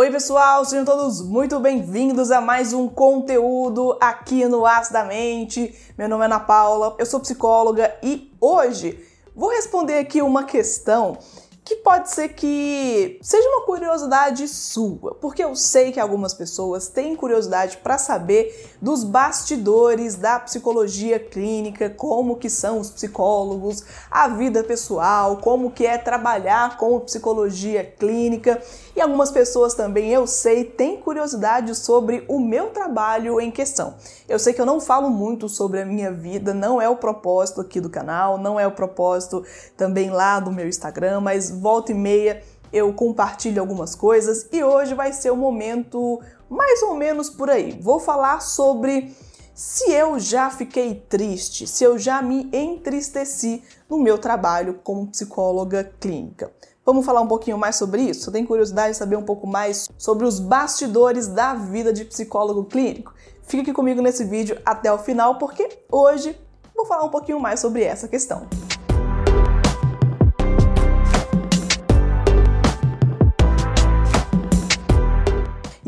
Oi, pessoal, sejam todos muito bem-vindos a mais um conteúdo aqui no As da Mente. Meu nome é Ana Paula, eu sou psicóloga e hoje vou responder aqui uma questão que pode ser que seja uma curiosidade sua, porque eu sei que algumas pessoas têm curiosidade para saber dos bastidores da psicologia clínica, como que são os psicólogos, a vida pessoal, como que é trabalhar com psicologia clínica. E algumas pessoas também, eu sei, têm curiosidade sobre o meu trabalho em questão. Eu sei que eu não falo muito sobre a minha vida, não é o propósito aqui do canal, não é o propósito também lá do meu Instagram, mas volta e meia eu compartilho algumas coisas e hoje vai ser o um momento mais ou menos por aí. Vou falar sobre se eu já fiquei triste, se eu já me entristeci no meu trabalho como psicóloga clínica. Vamos falar um pouquinho mais sobre isso? Você tem curiosidade de saber um pouco mais sobre os bastidores da vida de psicólogo clínico? Fica aqui comigo nesse vídeo até o final, porque hoje vou falar um pouquinho mais sobre essa questão.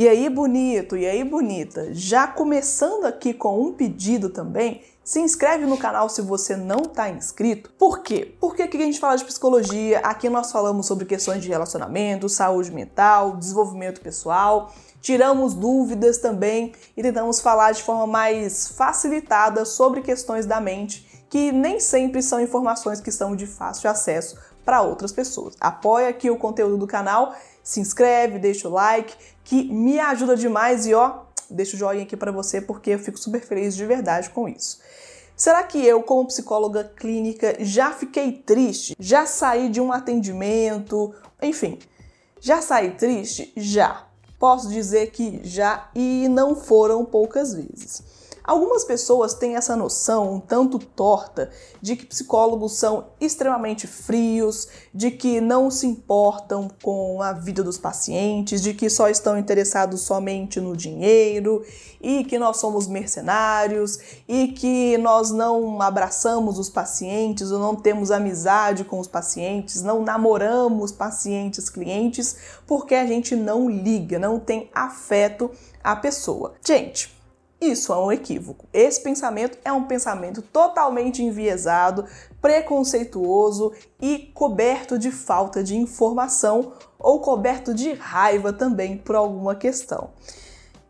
E aí, bonito, e aí, bonita, já começando aqui com um pedido também, se inscreve no canal se você não está inscrito. Por quê? Porque aqui a gente fala de psicologia, aqui nós falamos sobre questões de relacionamento, saúde mental, desenvolvimento pessoal, tiramos dúvidas também e tentamos falar de forma mais facilitada sobre questões da mente que nem sempre são informações que são de fácil acesso para outras pessoas. Apoia aqui o conteúdo do canal, se inscreve, deixa o like, que me ajuda demais e ó, deixa o joinha aqui para você porque eu fico super feliz de verdade com isso. Será que eu, como psicóloga clínica, já fiquei triste? Já saí de um atendimento? Enfim, já saí triste? Já. Posso dizer que já e não foram poucas vezes. Algumas pessoas têm essa noção um tanto torta de que psicólogos são extremamente frios, de que não se importam com a vida dos pacientes, de que só estão interessados somente no dinheiro e que nós somos mercenários e que nós não abraçamos os pacientes ou não temos amizade com os pacientes, não namoramos pacientes, clientes, porque a gente não liga, não tem afeto à pessoa. Gente, isso é um equívoco. Esse pensamento é um pensamento totalmente enviesado, preconceituoso e coberto de falta de informação ou coberto de raiva também por alguma questão.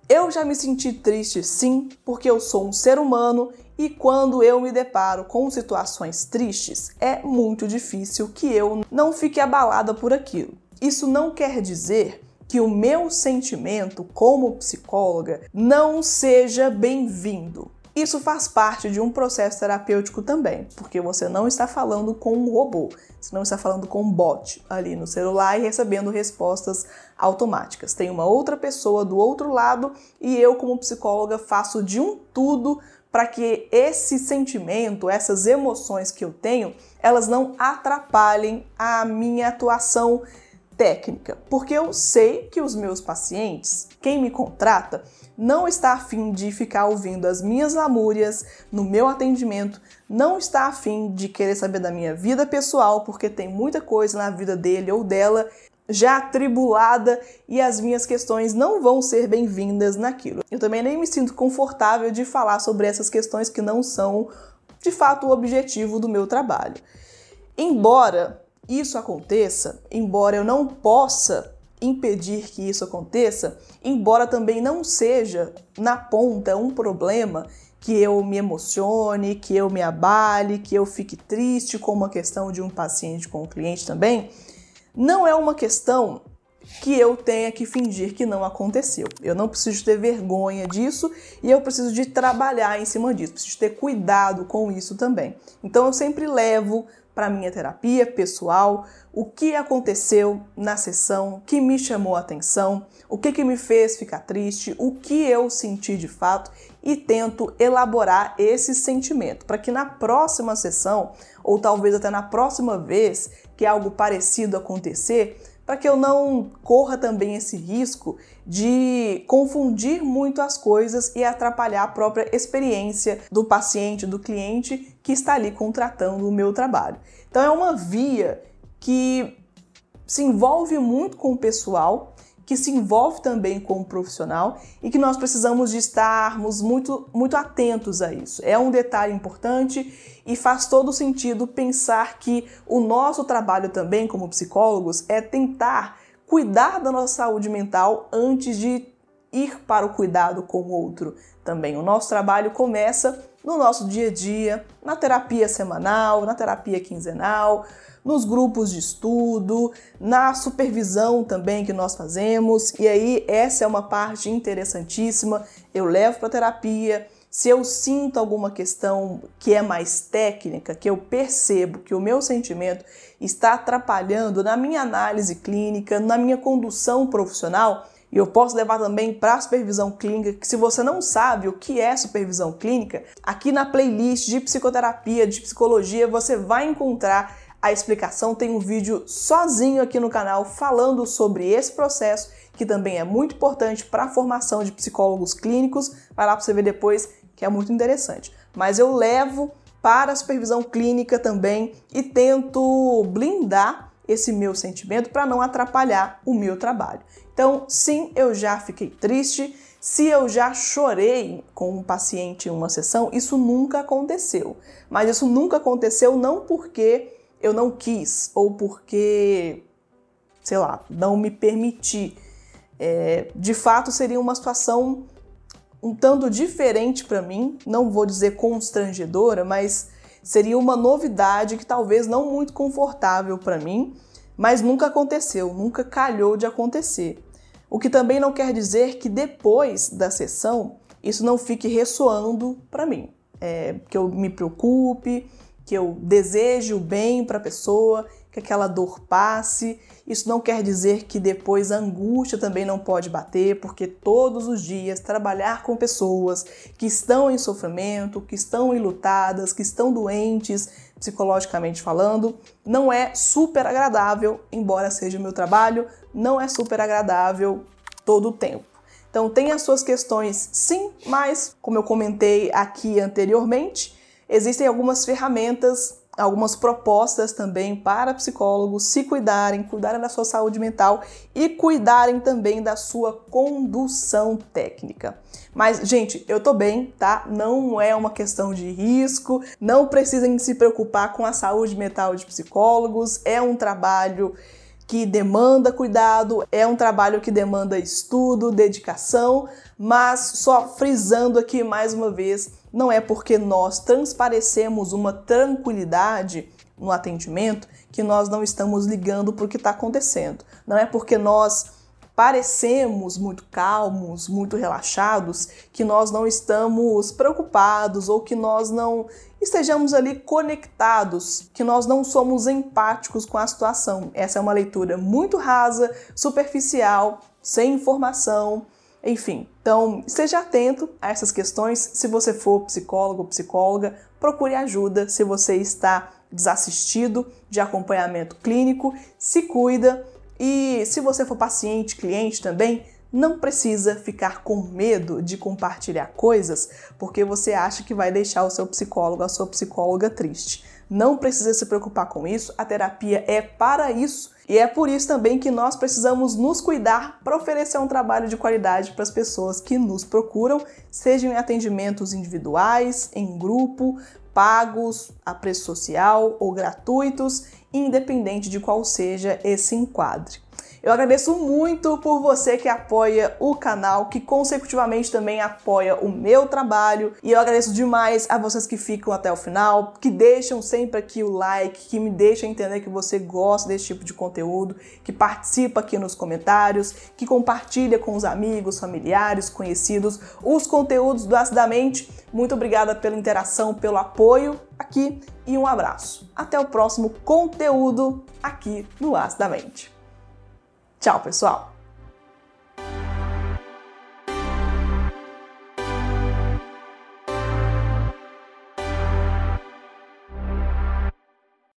Eu já me senti triste sim, porque eu sou um ser humano e quando eu me deparo com situações tristes, é muito difícil que eu não fique abalada por aquilo. Isso não quer dizer que o meu sentimento como psicóloga não seja bem-vindo. Isso faz parte de um processo terapêutico também, porque você não está falando com um robô, você não está falando com um bot ali no celular e recebendo respostas automáticas. Tem uma outra pessoa do outro lado e eu, como psicóloga, faço de um tudo para que esse sentimento, essas emoções que eu tenho, elas não atrapalhem a minha atuação técnica, porque eu sei que os meus pacientes, quem me contrata, não está afim de ficar ouvindo as minhas lamúrias no meu atendimento, não está afim de querer saber da minha vida pessoal, porque tem muita coisa na vida dele ou dela já atribulada e as minhas questões não vão ser bem-vindas naquilo. Eu também nem me sinto confortável de falar sobre essas questões que não são de fato o objetivo do meu trabalho. Embora isso aconteça, embora eu não possa impedir que isso aconteça, embora também não seja na ponta um problema que eu me emocione, que eu me abale, que eu fique triste com uma questão de um paciente com um cliente também, não é uma questão que eu tenha que fingir que não aconteceu. Eu não preciso ter vergonha disso e eu preciso de trabalhar em cima disso, preciso ter cuidado com isso também. Então eu sempre levo para minha terapia pessoal, o que aconteceu na sessão que me chamou a atenção, o que, que me fez ficar triste, o que eu senti de fato e tento elaborar esse sentimento para que na próxima sessão, ou talvez até na próxima vez que algo parecido acontecer, para que eu não corra também esse risco de confundir muito as coisas e atrapalhar a própria experiência do paciente, do cliente que está ali contratando o meu trabalho. Então é uma via que se envolve muito com o pessoal, que se envolve também com o profissional e que nós precisamos de estarmos muito, muito atentos a isso. É um detalhe importante e faz todo sentido pensar que o nosso trabalho também como psicólogos é tentar cuidar da nossa saúde mental antes de ir para o cuidado com o outro também. O nosso trabalho começa no nosso dia a dia, na terapia semanal, na terapia quinzenal, nos grupos de estudo, na supervisão também que nós fazemos. E aí, essa é uma parte interessantíssima. Eu levo para terapia. Se eu sinto alguma questão que é mais técnica, que eu percebo que o meu sentimento está atrapalhando na minha análise clínica, na minha condução profissional, e eu posso levar também para a supervisão clínica, que se você não sabe o que é supervisão clínica, aqui na playlist de psicoterapia, de psicologia, você vai encontrar a explicação. Tem um vídeo sozinho aqui no canal falando sobre esse processo, que também é muito importante para a formação de psicólogos clínicos. Vai lá para você ver depois, que é muito interessante. Mas eu levo para a supervisão clínica também e tento blindar esse meu sentimento para não atrapalhar o meu trabalho. Então, sim, eu já fiquei triste. Se eu já chorei com um paciente em uma sessão, isso nunca aconteceu. Mas isso nunca aconteceu não porque eu não quis ou porque, sei lá, não me permiti. É, de fato, seria uma situação um tanto diferente para mim, não vou dizer constrangedora, mas seria uma novidade que talvez não muito confortável para mim mas nunca aconteceu, nunca calhou de acontecer. O que também não quer dizer que depois da sessão isso não fique ressoando para mim. É, que eu me preocupe, que eu deseje o bem para a pessoa, que aquela dor passe. Isso não quer dizer que depois a angústia também não pode bater, porque todos os dias trabalhar com pessoas que estão em sofrimento, que estão enlutadas, que estão doentes, psicologicamente falando, não é super agradável, embora seja o meu trabalho, não é super agradável todo o tempo. Então tem as suas questões sim, mas como eu comentei aqui anteriormente, existem algumas ferramentas algumas propostas também para psicólogos se cuidarem, cuidarem da sua saúde mental e cuidarem também da sua condução técnica. Mas, gente, eu tô bem, tá? Não é uma questão de risco, não precisem se preocupar com a saúde mental de psicólogos, é um trabalho que demanda cuidado, é um trabalho que demanda estudo, dedicação, mas só frisando aqui mais uma vez, não é porque nós transparecemos uma tranquilidade no atendimento que nós não estamos ligando para o que está acontecendo. Não é porque nós parecemos muito calmos, muito relaxados, que nós não estamos preocupados ou que nós não estejamos ali conectados, que nós não somos empáticos com a situação. Essa é uma leitura muito rasa, superficial, sem informação, enfim. Então, esteja atento a essas questões. Se você for psicólogo ou psicóloga, procure ajuda. Se você está desassistido de acompanhamento clínico, se cuida e se você for paciente, cliente também, não precisa ficar com medo de compartilhar coisas porque você acha que vai deixar o seu psicólogo, a sua psicóloga triste. Não precisa se preocupar com isso, a terapia é para isso e é por isso também que nós precisamos nos cuidar para oferecer um trabalho de qualidade para as pessoas que nos procuram, sejam em atendimentos individuais, em grupo, pagos a preço social ou gratuitos independente de qual seja esse enquadre. Eu agradeço muito por você que apoia o canal, que consecutivamente também apoia o meu trabalho. E eu agradeço demais a vocês que ficam até o final, que deixam sempre aqui o like, que me deixam entender que você gosta desse tipo de conteúdo, que participa aqui nos comentários, que compartilha com os amigos, familiares, conhecidos os conteúdos do Acidamente. Muito obrigada pela interação, pelo apoio aqui e um abraço. Até o próximo conteúdo aqui no Acidamente. Tchau, pessoal!